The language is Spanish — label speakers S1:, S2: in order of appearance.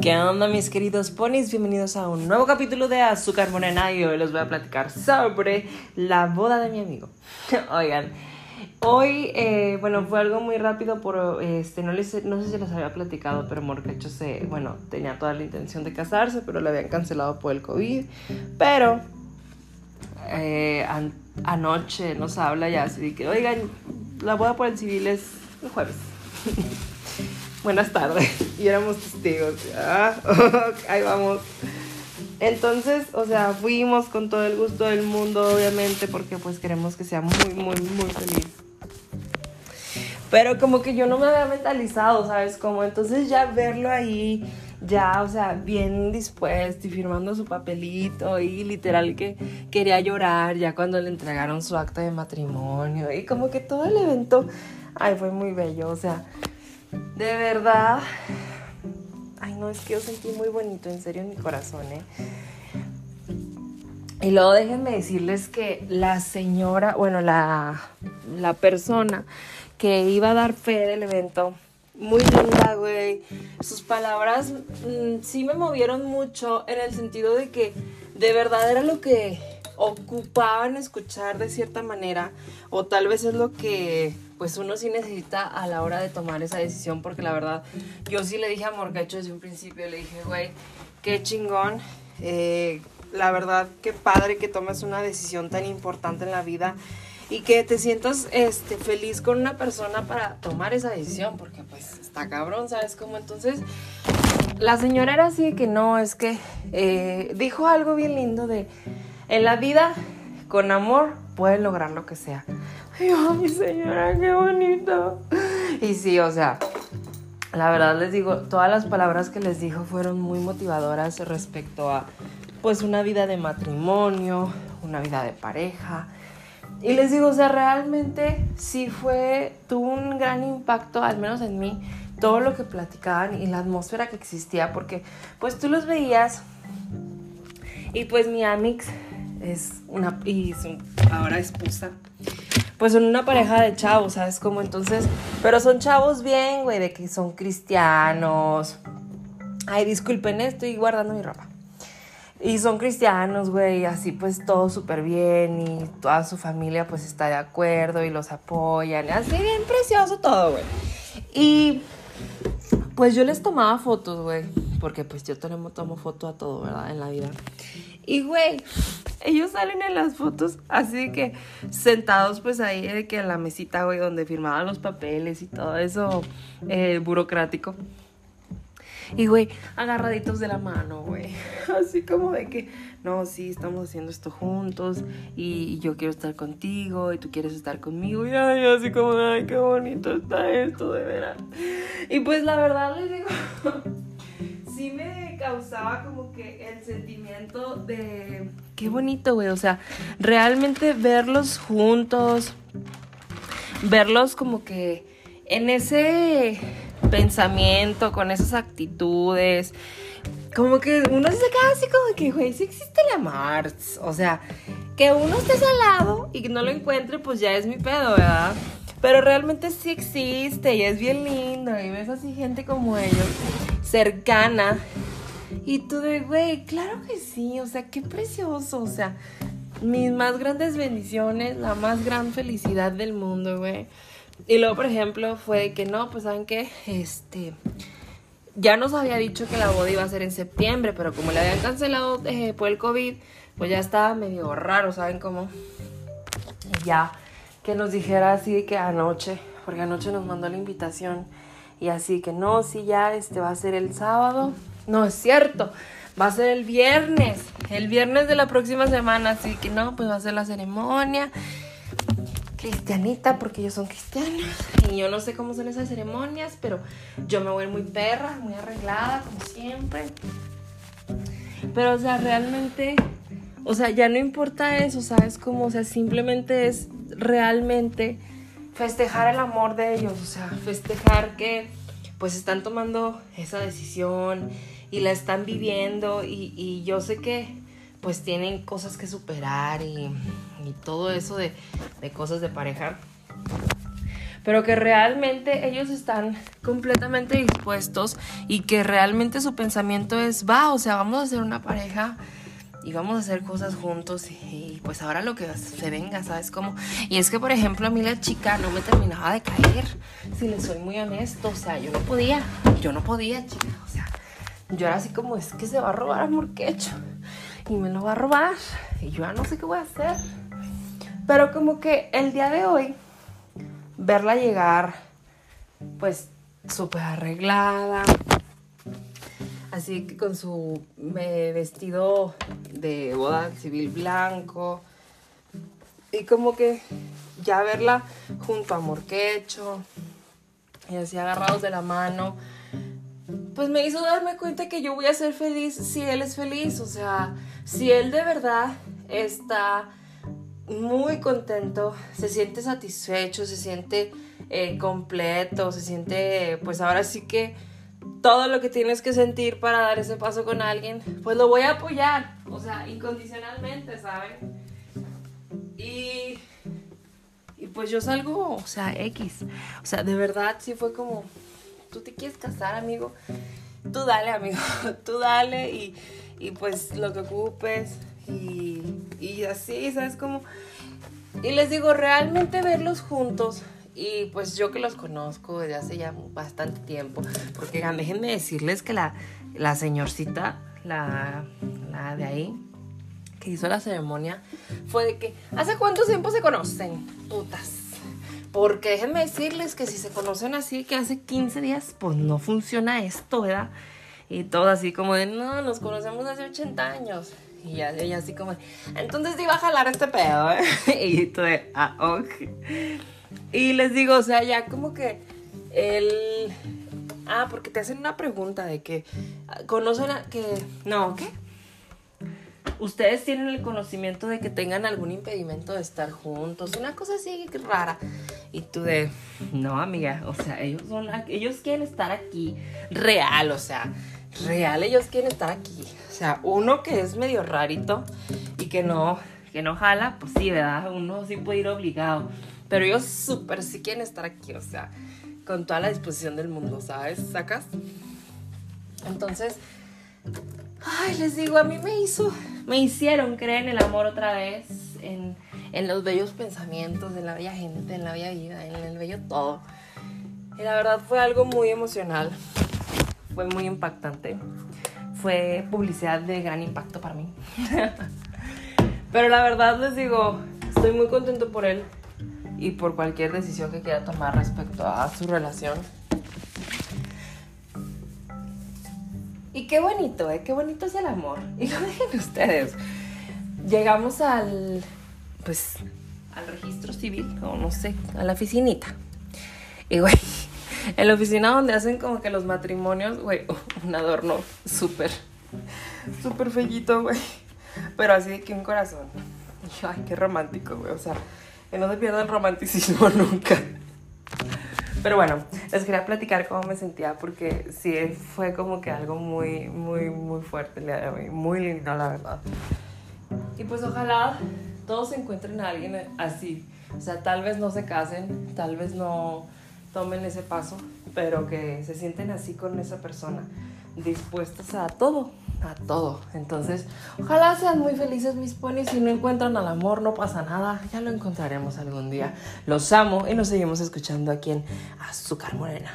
S1: ¿Qué onda mis queridos ponis? Bienvenidos a un nuevo capítulo de Azúcar Morena y hoy les voy a platicar sobre la boda de mi amigo. Oigan, hoy, eh, bueno, fue algo muy rápido, por, este, no, les, no sé si les había platicado, pero Morcacho se, bueno, tenía toda la intención de casarse, pero le habían cancelado por el COVID, pero eh, anoche nos habla ya así que, oigan, la boda por el civil es el jueves. buenas tardes. Y éramos testigos. Ah, ahí vamos. Entonces, o sea, fuimos con todo el gusto del mundo, obviamente, porque pues queremos que sea muy, muy, muy feliz. Pero como que yo no me había mentalizado, ¿sabes? Como entonces ya verlo ahí, ya, o sea, bien dispuesto y firmando su papelito y literal que quería llorar ya cuando le entregaron su acta de matrimonio y como que todo el evento, ay, fue muy bello, o sea, de verdad. Ay, no, es que yo sentí muy bonito, en serio, en mi corazón, ¿eh? Y luego déjenme decirles que la señora, bueno, la, la persona que iba a dar fe del evento, muy linda, güey. Sus palabras mm, sí me movieron mucho en el sentido de que de verdad era lo que ocupaban escuchar de cierta manera o tal vez es lo que pues uno sí necesita a la hora de tomar esa decisión, porque la verdad, yo sí le dije a Morgacho desde un principio, le dije, güey, qué chingón, eh, la verdad, qué padre que tomes una decisión tan importante en la vida y que te sientas este, feliz con una persona para tomar esa decisión, porque pues está cabrón, ¿sabes cómo? Entonces, la señora era así que no, es que eh, dijo algo bien lindo de, en la vida, con amor, puedes lograr lo que sea. Ay, mi señora, qué bonito. Y sí, o sea, la verdad les digo, todas las palabras que les dijo fueron muy motivadoras respecto a pues una vida de matrimonio, una vida de pareja. Y les digo, o sea, realmente sí fue, tuvo un gran impacto, al menos en mí, todo lo que platicaban y la atmósfera que existía, porque pues tú los veías y pues mi Amix es una, y su ahora esposa, pues son una pareja de chavos, ¿sabes? Como entonces, pero son chavos bien, güey, de que son cristianos. Ay, disculpen, estoy guardando mi ropa. Y son cristianos, güey, así pues todo súper bien y toda su familia pues está de acuerdo y los apoyan. Así bien precioso todo, güey. Y pues yo les tomaba fotos, güey, porque pues yo tomo, tomo foto a todo, ¿verdad? En la vida. Y, güey, ellos salen en las fotos así que sentados pues ahí de que en la mesita, güey, donde firmaban los papeles y todo eso eh, burocrático. Y, güey, agarraditos de la mano, güey. Así como de que, no, sí, estamos haciendo esto juntos y, yo quiero estar contigo y tú quieres estar conmigo. Y ay, así como, ay, qué bonito está esto, de verdad. Y pues la verdad les digo, sí me causaba como que el sentimiento de qué bonito, güey. O sea, realmente verlos juntos, verlos como que en ese pensamiento, con esas actitudes. Como que uno se queda así como que, güey, sí existe la Mars. O sea, que uno esté al lado y que no lo encuentre, pues ya es mi pedo, ¿verdad? Pero realmente sí existe y es bien lindo. Y ves así gente como ellos, cercana. Y tú de, güey, claro que sí. O sea, qué precioso. O sea, mis más grandes bendiciones, la más gran felicidad del mundo, güey. Y luego, por ejemplo, fue que no, pues saben qué, este, ya nos había dicho que la boda iba a ser en septiembre, pero como le habían cancelado eh, por el COVID, pues ya estaba medio raro, ¿saben cómo? Ya que nos dijera así que anoche, porque anoche nos mandó la invitación y así que no, sí, ya este va a ser el sábado. No, es cierto, va a ser el viernes, el viernes de la próxima semana, así que no, pues va a ser la ceremonia cristianita porque ellos son cristianos y yo no sé cómo son esas ceremonias, pero yo me voy muy perra, muy arreglada como siempre. Pero o sea, realmente, o sea, ya no importa eso, ¿sabes? Como, o sea, simplemente es realmente festejar el amor de ellos, o sea, festejar que pues están tomando esa decisión y la están viviendo y, y yo sé que pues tienen cosas que superar y, todo eso de, cosas de pareja. pero que realmente ellos están completamente dispuestos y que realmente su pensamiento es, va, o sea, vamos a ser una pareja y vamos a hacer cosas juntos y, pues ahora lo que se venga, ¿sabes cómo? Y es que, por ejemplo, a mí la chica no me terminaba de caer, si le soy muy honesto, o sea, yo no podía, yo no podía, chica, o sea, yo era así como, es que se va a robar amor hecho y me lo va a robar. Y yo ya no sé qué voy a hacer. Pero como que el día de hoy, verla llegar, pues súper arreglada, así que con su vestido de boda civil blanco, y como que ya verla junto a Morquecho, y así agarrados de la mano, pues me hizo darme cuenta que yo voy a ser feliz si él es feliz, o sea, si él de verdad está muy contento, se siente satisfecho, se siente eh, completo, se siente, pues ahora sí que todo lo que tienes que sentir para dar ese paso con alguien, pues lo voy a apoyar, o sea, incondicionalmente, ¿saben? Y, y pues yo salgo, o sea, X, o sea, de verdad sí fue como, tú te quieres casar, amigo, tú dale, amigo, tú dale y, y pues lo que ocupes, y, así, ¿sabes cómo? Y les digo, realmente verlos juntos y pues yo que los conozco desde hace ya bastante tiempo, porque déjenme decirles que la, la señorcita, la, la de ahí, que hizo la ceremonia, fue de que, ¿hace cuánto tiempo se conocen? Putas. Porque déjenme decirles que si se conocen así, que hace 15 días, pues no funciona esto, ¿verdad? Y todo así como de, no, nos conocemos hace 80 años. Y ella así como, entonces iba a jalar este pedo, ¿eh? y tú de, ah, ok. Y les digo, o sea, ya como que el... Ah, porque te hacen una pregunta de que conocen a que... No, ¿qué? Ustedes tienen el conocimiento de que tengan algún impedimento de estar juntos, una cosa así rara. Y tú de, no, amiga, o sea, ellos son, ellos quieren estar aquí real, o sea, real, ellos quieren estar aquí. O sea, uno que es medio rarito y que no, que no jala, pues sí, ¿verdad? Uno sí puede ir obligado. Pero ellos súper sí quieren estar aquí, o sea, con toda la disposición del mundo, ¿sabes? ¿Sacas? Entonces, ay, les digo, a mí me hizo, me hicieron creer en el amor otra vez, en, en los bellos pensamientos, en la bella gente, en la bella vida, en el bello todo. Y la verdad fue algo muy emocional fue muy impactante. Fue publicidad de gran impacto para mí. Pero la verdad les digo, estoy muy contento por él y por cualquier decisión que quiera tomar respecto a su relación. Qué bonito, ¿eh? Qué bonito es el amor. Y lo dejen ustedes. Llegamos al, pues, al registro civil, o no sé, a la oficinita. Y güey, en la oficina donde hacen como que los matrimonios, güey, un adorno súper, súper fellito, güey. Pero así de que un corazón. Ay, qué romántico, güey. O sea, que no se pierda el romanticismo nunca. Pero bueno, les quería platicar cómo me sentía porque sí fue como que algo muy, muy, muy fuerte el día de hoy. Muy lindo, la verdad. Y pues ojalá todos encuentren a alguien así. O sea, tal vez no se casen, tal vez no tomen ese paso, pero que se sienten así con esa persona, dispuestos a todo, a todo. Entonces, ojalá sean muy felices mis ponis. Si no encuentran al amor, no pasa nada. Ya lo encontraremos algún día. Los amo y nos seguimos escuchando aquí en Azúcar Morena.